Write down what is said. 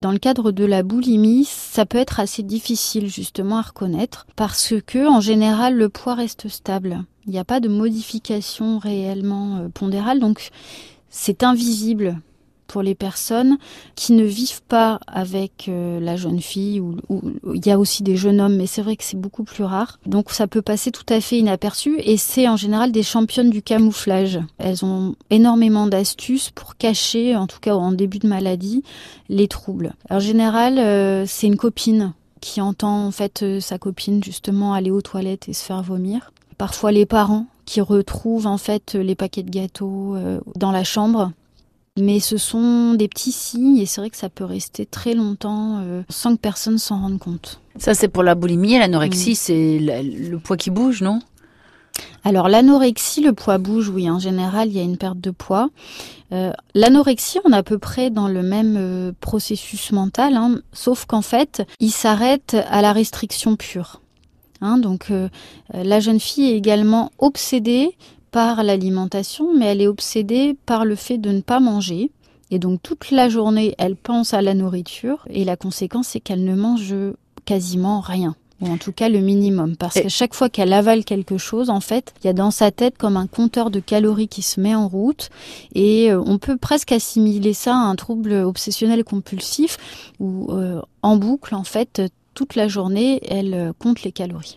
Dans le cadre de la boulimie, ça peut être assez difficile justement à reconnaître parce que en général le poids reste stable. Il n'y a pas de modification réellement euh, pondérale, donc c'est invisible pour les personnes qui ne vivent pas avec euh, la jeune fille ou, il y a aussi des jeunes hommes mais c'est vrai que c'est beaucoup plus rare. Donc ça peut passer tout à fait inaperçu et c'est en général des championnes du camouflage. Elles ont énormément d'astuces pour cacher en tout cas en début de maladie les troubles. En général euh, c'est une copine qui entend en fait euh, sa copine justement aller aux toilettes et se faire vomir. Parfois les parents qui retrouvent en fait les paquets de gâteaux dans la chambre mais ce sont des petits signes et c'est vrai que ça peut rester très longtemps euh, sans que personne s'en rende compte. Ça, c'est pour la boulimie et l'anorexie, c'est le, poids qui bouge, non? Alors l'anorexie, le poids bouge, oui, en général, il y a une perte de poids. Euh, l'anorexie, on est à peu près dans le même euh, processus mental, hein, sauf qu'en fait, il s'arrête à la restriction pure. Hein, donc la jeune fille est également obsédée par l'alimentation, mais elle est obsédée par le fait de ne pas manger. Et donc toute la journée, elle pense à la nourriture et la conséquence, c'est qu'elle ne mange quasiment rien ou en tout cas le minimum. Parce que chaque fois qu'elle avale quelque chose, en fait, il y a dans sa tête comme un compteur de calories qui se met en route, et euh, on peut presque assimiler ça à un trouble obsessionnel compulsif, où euh, en boucle, en fait, toute la journée, elle euh, compte les calories.